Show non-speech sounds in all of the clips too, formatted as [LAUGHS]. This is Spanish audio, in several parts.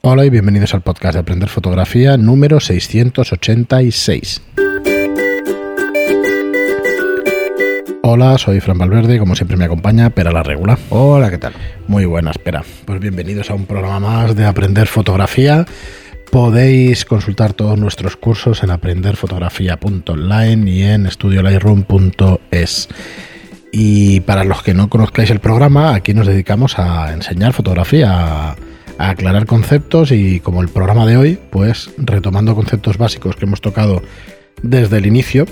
Hola y bienvenidos al podcast de Aprender Fotografía número 686. Hola, soy Fran Valverde, como siempre me acompaña Pera la Regula. Hola, ¿qué tal? Muy buena, espera. Pues bienvenidos a un programa más de Aprender Fotografía. Podéis consultar todos nuestros cursos en aprenderfotografía.online y en estudiolightroom.es. Y para los que no conozcáis el programa, aquí nos dedicamos a enseñar fotografía, a aclarar conceptos y como el programa de hoy, pues retomando conceptos básicos que hemos tocado desde el inicio.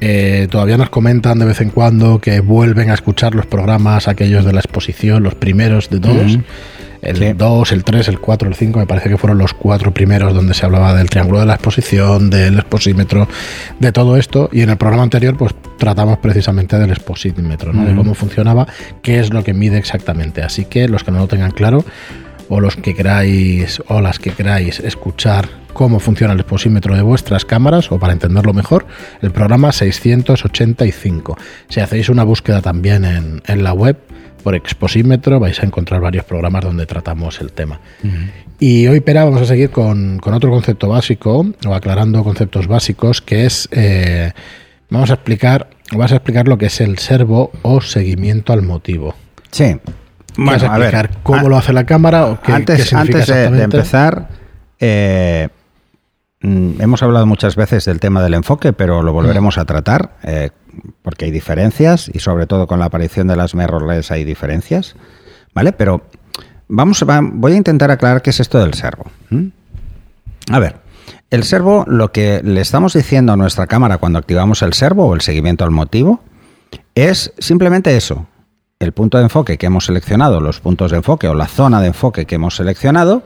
Eh, todavía nos comentan de vez en cuando que vuelven a escuchar los programas, aquellos de la exposición, los primeros de todos. El 2, el 3, el 4, el 5, me parece que fueron los cuatro primeros donde se hablaba del triángulo de la exposición, del exposímetro, de todo esto. Y en el programa anterior, pues tratamos precisamente del exposímetro, ¿no? de cómo funcionaba, qué es lo que mide exactamente. Así que los que no lo tengan claro, o los que queráis o las que queráis escuchar cómo funciona el exposímetro de vuestras cámaras o para entenderlo mejor, el programa 685. Si hacéis una búsqueda también en, en la web por exposímetro vais a encontrar varios programas donde tratamos el tema. Y hoy, Pera, vamos a seguir con, con, otro concepto básico o aclarando conceptos básicos que es, eh, vamos a explicar, vas a explicar lo que es el servo o seguimiento al motivo. Sí. Vas a explicar cómo lo hace la cámara o qué, antes, qué significa antes de, empezar, eh, mm, hemos hablado muchas veces del tema del enfoque, pero lo volveremos a tratar eh, porque hay diferencias y sobre todo con la aparición de las mirrorless hay diferencias, ¿vale? Pero vamos, va- voy a intentar aclarar qué es esto del servo. A ver, el servo, lo que le estamos diciendo a nuestra cámara cuando activamos el servo o el seguimiento al motivo, es simplemente eso. El punto de enfoque que hemos seleccionado, los puntos de enfoque o la zona de enfoque que hemos seleccionado,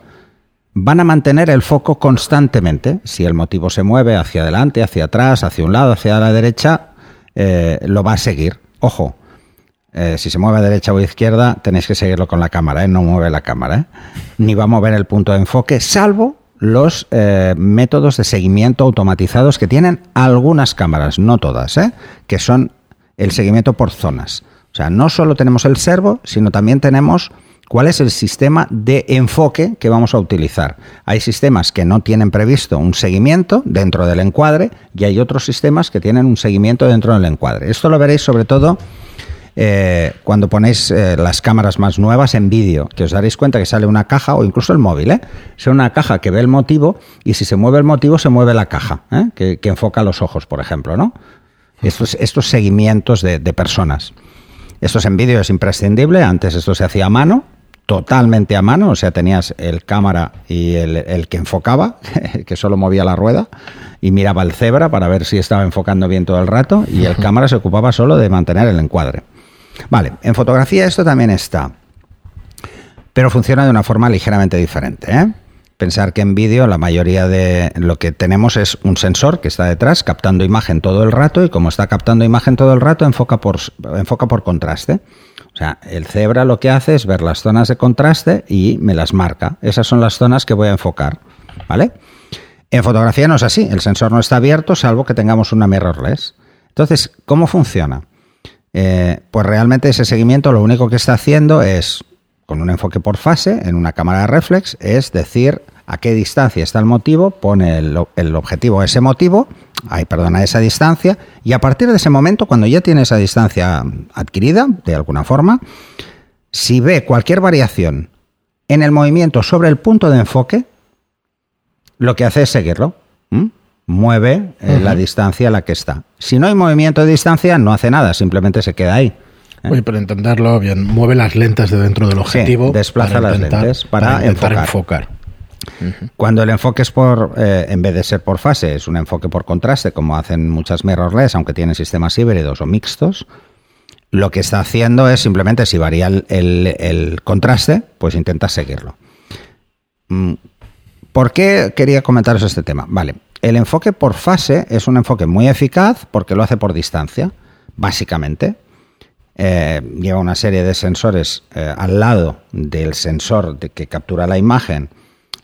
van a mantener el foco constantemente. Si el motivo se mueve hacia adelante, hacia atrás, hacia un lado, hacia la derecha, eh, lo va a seguir. Ojo, eh, si se mueve a derecha o izquierda, tenéis que seguirlo con la cámara, ¿eh? no mueve la cámara. ¿eh? Ni va a mover el punto de enfoque, salvo los métodos de seguimiento automatizados que tienen algunas cámaras, no todas, que son el seguimiento por zonas. O sea, no solo tenemos el servo, sino también tenemos cuál es el sistema de enfoque que vamos a utilizar. Hay sistemas que no tienen previsto un seguimiento dentro del encuadre y hay otros sistemas que tienen un seguimiento dentro del encuadre. Esto lo veréis sobre todo eh, cuando ponéis eh, las cámaras más nuevas en vídeo, que os daréis cuenta que sale una caja, o incluso el móvil, ¿eh? Sale una caja que ve el motivo y si se mueve el motivo se mueve la caja, ¿eh? que, enfoca los ojos, por ejemplo, ¿no? Estos, seguimientos de personas. Esto es en vídeo, es imprescindible. Antes esto se hacía a mano, totalmente a mano. O sea, tenías el cámara y el, el que enfocaba, [LAUGHS] que solo movía la rueda, y miraba el cebra para ver si estaba enfocando bien todo el rato, y el cámara se ocupaba solo de mantener el encuadre. Vale, en fotografía esto también está, pero funciona de una forma ligeramente diferente. ¿eh? Pensar que en vídeo la mayoría de lo que tenemos es un sensor que está detrás captando imagen todo el rato y como está captando imagen todo el rato enfoca por, enfoca por contraste. O sea, el cebra lo que hace es ver las zonas de contraste y me las marca. Esas son las zonas que voy a enfocar. ¿Vale? En fotografía no es así. El sensor no está abierto salvo que tengamos una mirrorless. Entonces, ¿cómo funciona? Eh, pues realmente ese seguimiento lo único que está haciendo es, con un enfoque por fase, en una cámara de reflex, es decir a qué distancia está el motivo, pone el, el objetivo a ese motivo, ay, perdón, a esa distancia, y a partir de ese momento, cuando ya tiene esa distancia adquirida, de alguna forma, si ve cualquier variación en el movimiento sobre el punto de enfoque, lo que hace es seguirlo. Mueve eh, la distancia a la que está. Si no hay movimiento de distancia, no hace nada, simplemente se queda ahí. ¿Eh? Oye, para entenderlo bien, mueve las lentes de dentro del objetivo. desplaza las lentes para intentar enfocar. enfocar. Cuando el enfoque es por, eh, en vez de ser por fase, es un enfoque por contraste, como hacen muchas mirrorless, aunque tienen sistemas híbridos o mixtos, lo que está haciendo es simplemente, si varía el, el- el contraste, pues intenta seguirlo. Mm, ¿Por qué quería comentaros este tema? Vale, el enfoque por fase es un enfoque muy eficaz porque lo hace por distancia, básicamente. Eh, lleva una serie de sensores eh, al lado del sensor de que captura la imagen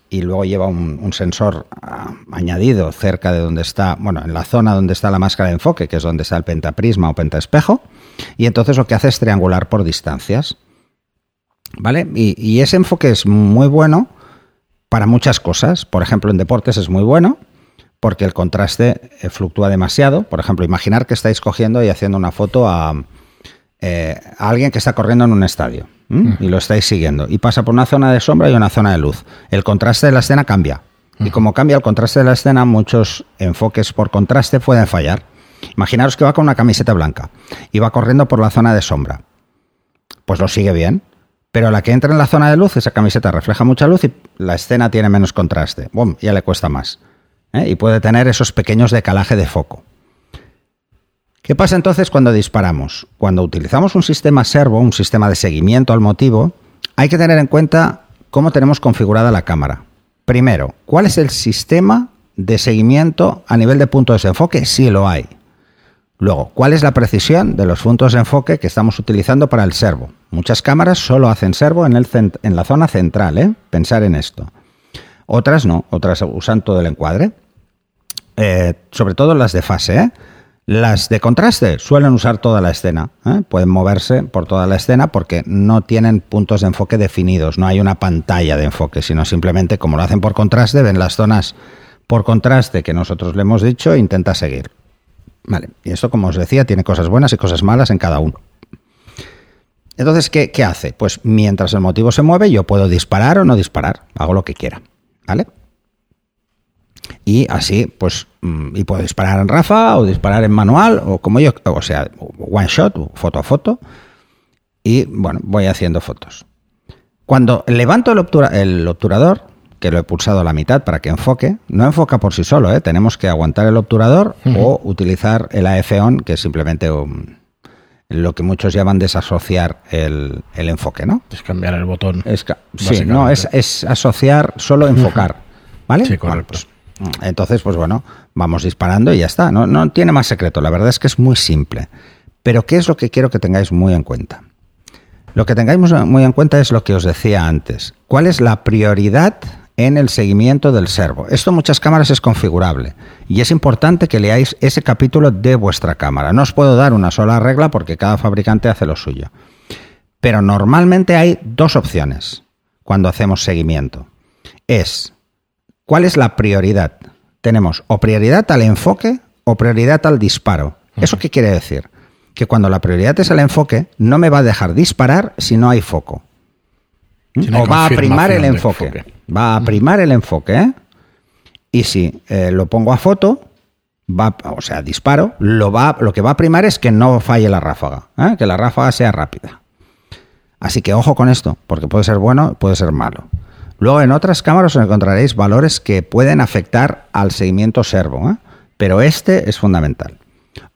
y luego lleva un, sensor ah, añadido cerca de donde está, bueno, en la zona donde está la máscara de enfoque, que es donde está el pentaprisma o pentaespejo, y entonces lo que hace es triangular por distancias. ¿Vale? Y, y ese enfoque es muy bueno para muchas cosas. Por ejemplo, en deportes es muy bueno porque el contraste eh, fluctúa demasiado. Por ejemplo, imaginar que estáis cogiendo y haciendo una foto a, eh, a alguien que está corriendo en un estadio y lo estáis siguiendo y pasa por una zona de sombra y una zona de luz. El contraste de la escena cambia. Y como cambia el contraste de la escena, muchos enfoques por contraste pueden fallar. Imaginaros que va con una camiseta blanca y va corriendo por la zona de sombra. Pues lo sigue bien, pero a la que entra en la zona de luz, esa camiseta refleja mucha luz y la escena tiene menos contraste. Bum, ya le cuesta más. ¿eh? Y puede tener esos pequeños decalaje de foco. ¿Qué pasa entonces cuando disparamos? Cuando utilizamos un sistema servo, un sistema de seguimiento al motivo, hay que tener en cuenta cómo tenemos configurada la cámara. Primero, ¿cuál es el sistema de seguimiento a nivel de puntos de enfoque? Si lo hay. Luego, ¿cuál es la precisión de los puntos de enfoque que estamos utilizando para el servo? Muchas cámaras solo hacen servo en, el en la zona central, ¿eh? Pensar en esto. Otras no, otras usan todo el encuadre. Eh, sobre todo las de fase, ¿eh? Las de contraste suelen usar toda la escena, ¿eh? pueden moverse por toda la escena porque no tienen puntos de enfoque definidos, no hay una pantalla de enfoque, sino simplemente como lo hacen por contraste, ven las zonas por contraste que nosotros le hemos dicho e intenta seguir. Vale, y esto como os decía tiene cosas buenas y cosas malas en cada uno. Entonces, ¿qué, qué hace? Pues mientras el motivo se mueve yo puedo disparar o no disparar, hago lo que quiera, ¿vale? Y así, pues, mm, y puedo disparar en rafa o disparar en manual o como yo, o sea, one shot, foto a foto, y bueno, voy haciendo fotos. Cuando levanto el, obturador, que lo he pulsado a la mitad para que enfoque, no enfoca por sí solo, ¿eh? tenemos que aguantar el obturador o utilizar el AF-ON, que es simplemente lo que muchos llaman desasociar el, enfoque, ¿no? Es cambiar el botón. sí, no, es, asociar, solo enfocar. ¿Vale? Sí, correcto. Pues entonces, pues bueno, vamos disparando y ya está. No, tiene más secreto. La verdad es que es muy simple. Pero ¿qué es lo que quiero que tengáis muy en cuenta? Lo que tengáis muy en cuenta es lo que os decía antes. ¿Cuál es la prioridad en el seguimiento del servo? Esto en muchas cámaras es configurable y es importante que leáis ese capítulo de vuestra cámara. No os puedo dar una sola regla porque cada fabricante hace lo suyo. Pero normalmente hay dos opciones cuando hacemos seguimiento. Es ¿Cuál es la prioridad? Tenemos o prioridad al enfoque o prioridad al disparo. ¿Eso qué quiere decir? Que cuando la prioridad es al enfoque, no me va a dejar disparar si no hay foco. o va a primar el enfoque. Va a primar el enfoque. ¿eh? Y si eh, lo pongo a foto, va, o sea, disparo, lo, va, lo que va a primar es que no falle la ráfaga, ¿eh? que la ráfaga sea rápida. Así que ojo con esto, porque puede ser bueno, puede ser malo. Luego en otras cámaras encontraréis valores que pueden afectar al seguimiento servo, ¿eh? pero este es fundamental.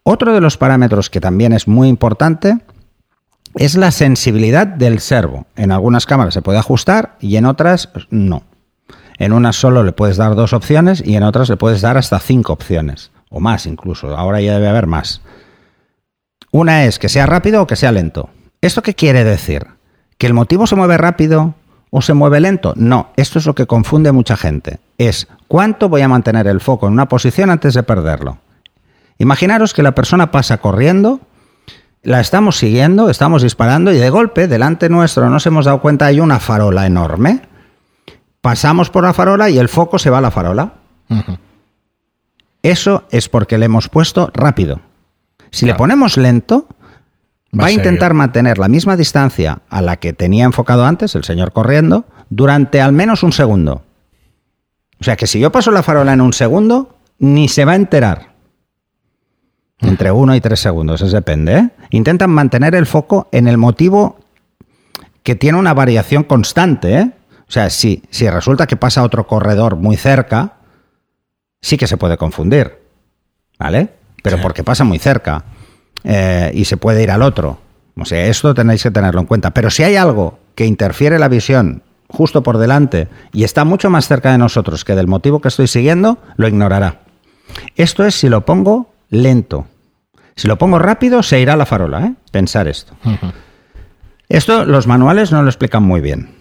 Otro de los parámetros que también es muy importante es la sensibilidad del servo. En algunas cámaras se puede ajustar y en otras no. En unas solo le puedes dar dos opciones y en otras le puedes dar hasta cinco opciones, o más incluso. Ahora ya debe haber más. Una es que sea rápido o que sea lento. ¿Esto qué quiere decir? ¿Que el motivo se mueve rápido o se mueve lento. No, esto es lo que confunde a mucha gente. Es cuánto voy a mantener el foco en una posición antes de perderlo. Imaginaros que la persona pasa corriendo, la estamos siguiendo, estamos disparando y de golpe delante nuestro nos hemos dado cuenta hay una farola enorme. Pasamos por la farola y el foco se va a la farola. Eso es porque le hemos puesto rápido. Si le ponemos lento, va a intentar mantener la misma distancia a la que tenía enfocado antes, el señor corriendo, durante al menos un segundo. O sea que si yo paso la farola en un segundo, ni se va a enterar. Entre uno y tres segundos, eso depende. ¿eh? Intentan mantener el foco en el motivo que tiene una variación constante. ¿eh? O sea, si, si resulta que pasa otro corredor muy cerca, sí que se puede confundir. ¿Vale? Pero porque pasa muy cerca. Eh, y se puede ir al otro. O sea, esto tenéis que tenerlo en cuenta. Pero si hay algo que interfiere la visión justo por delante y está mucho más cerca de nosotros que del motivo que estoy siguiendo, lo ignorará. Esto es si lo pongo lento. Si lo pongo rápido, se irá la farola. ¿eh? Pensar esto. Esto los manuales no lo explican muy bien.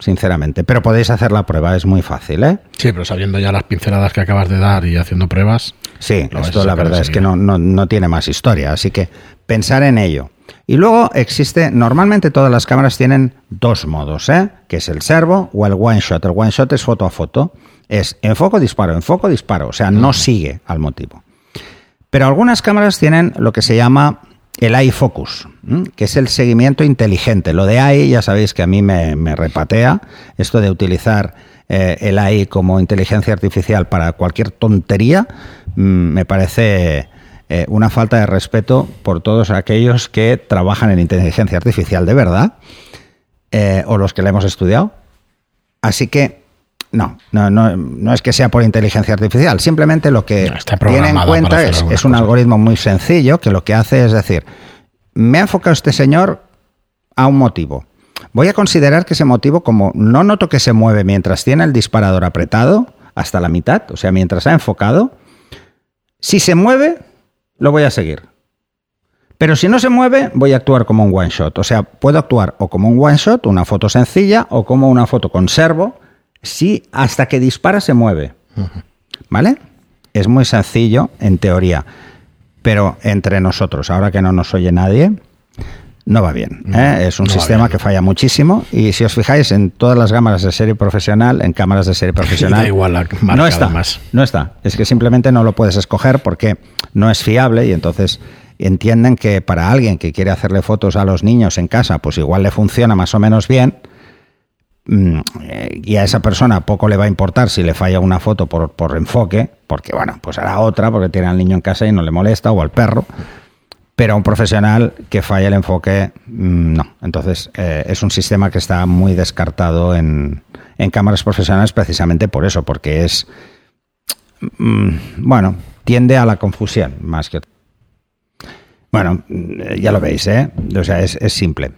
Sinceramente, pero podéis hacer la prueba, es muy fácil, ¿eh? Sí, pero sabiendo ya las pinceladas que acabas de dar y haciendo pruebas. Sí, esto la verdad es que no, no, tiene más historia, así que pensar en ello. Y luego existe, normalmente todas las cámaras tienen dos modos, ¿eh? que es el servo o el one shot. El one shot es foto a foto. Es enfoco, disparo, enfoco, disparo. O sea, no sigue al motivo. Pero algunas cámaras tienen lo que se llama el eye focus, que es el seguimiento inteligente. Lo de eye, ya sabéis que a mí me, repatea, esto de utilizar eh, el AI como inteligencia artificial para cualquier tontería, mm, me parece eh, una falta de respeto por todos aquellos que trabajan en inteligencia artificial de verdad, eh, o los que la hemos estudiado. Así que no, no, no, no, es que sea por inteligencia artificial, simplemente lo que tiene en cuenta es, es un algoritmo muy sencillo que lo que hace es decir, me ha enfocado este señor a un motivo. Voy a considerar que ese motivo, como no noto que se mueve mientras tiene el disparador apretado hasta la mitad, o sea, mientras ha enfocado, si se mueve, lo voy a seguir. Pero si no se mueve, voy a actuar como un one shot. O sea, puedo actuar o como un one shot, una foto sencilla, o como una foto con servo, si hasta que dispara se mueve. ¿Vale? Es muy sencillo en teoría. Pero entre nosotros, ahora que no nos oye nadie, no va bien. ¿eh? es un sistema que falla muchísimo y si os fijáis en todas las cámaras de serie profesional, en cámaras de serie [LAUGHS] profesional, igual no está. No está. Es que simplemente no lo puedes escoger porque no es fiable y entonces entienden que para alguien que quiere hacerle fotos a los niños en casa, pues igual le funciona más o menos bien. Mm, y a esa persona poco le va a importar si le falla una foto por, por enfoque, porque bueno, pues hará otra porque tiene al niño en casa y no le molesta, o al perro pero a un profesional que falla el enfoque, mm, no. Entonces, eh, es un sistema que está muy descartado en, cámaras profesionales precisamente por eso, porque es, mm, bueno, tiende a la confusión más que... Bueno, ya lo veis, ¿eh? O sea, es, simple.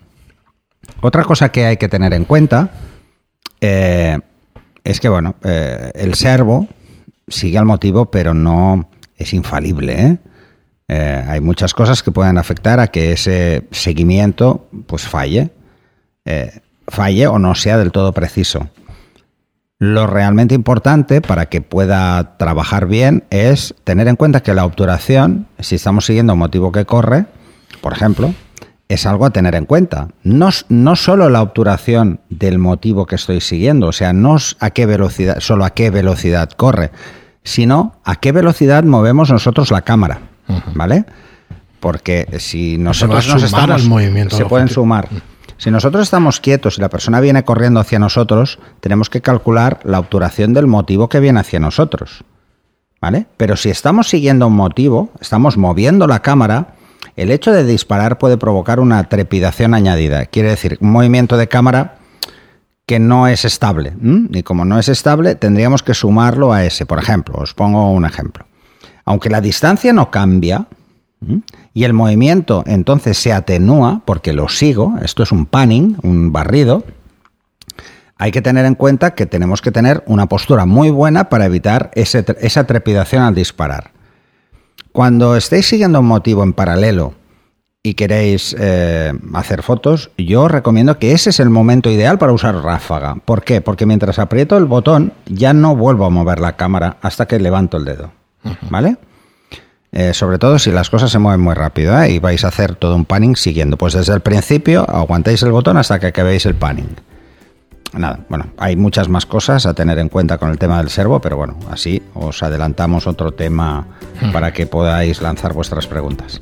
Otra cosa que hay que tener en cuenta eh, es que, bueno, eh, el servo sigue al motivo, pero no es infalible, ¿eh? Eh, hay muchas cosas que pueden afectar a que ese seguimiento pues falle, falle o no sea del todo preciso. Lo realmente importante para que pueda trabajar bien es tener en cuenta que la obturación, si estamos siguiendo un motivo que corre, por ejemplo, es algo a tener en cuenta. No, no solo la obturación del motivo que estoy siguiendo, o sea, no a qué velocidad, solo a qué velocidad corre, sino a qué velocidad movemos nosotros la cámara. ¿vale? Porque si nosotros nos estamos, al movimiento se pueden sumar. Si nosotros estamos quietos y la persona viene corriendo hacia nosotros, tenemos que calcular la obturación del motivo que viene hacia nosotros. ¿Vale? Pero si estamos siguiendo un motivo, estamos moviendo la cámara, el hecho de disparar puede provocar una trepidación añadida. Quiere decir, un movimiento de cámara que no es estable. Y como no es estable, tendríamos que sumarlo a ese. Por ejemplo, os pongo un ejemplo. Aunque la distancia no cambia y el movimiento entonces se atenúa porque lo sigo, esto es un panning, un barrido, hay que tener en cuenta que tenemos que tener una postura muy buena para evitar esa trepidación al disparar. Cuando estéis siguiendo un motivo en paralelo y queréis eh, hacer fotos, yo os recomiendo que ese es el momento ideal para usar ráfaga. ¿Por qué? Porque mientras aprieto el botón ya no vuelvo a mover la cámara hasta que levanto el dedo. ¿Vale? Eh, sobre todo si las cosas se mueven muy rápido ¿eh? y vais a hacer todo un panning siguiendo. Pues desde el principio aguantáis el botón hasta que acabéis el panning. Nada, bueno, hay muchas más cosas a tener en cuenta con el tema del servo, pero bueno, así os adelantamos otro tema para que podáis lanzar vuestras preguntas.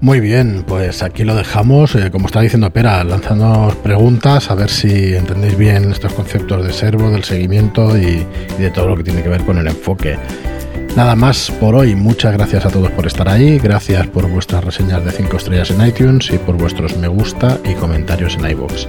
Muy bien, pues aquí lo dejamos. Eh, como está diciendo Pera, lanzándonos preguntas a ver si entendéis bien estos conceptos de servo, del seguimiento y de todo lo que tiene que ver con el enfoque. Nada más por hoy. Muchas gracias a todos por estar ahí. Gracias por vuestras reseñas de 5 estrellas en iTunes y por vuestros me gusta y comentarios en iVoox.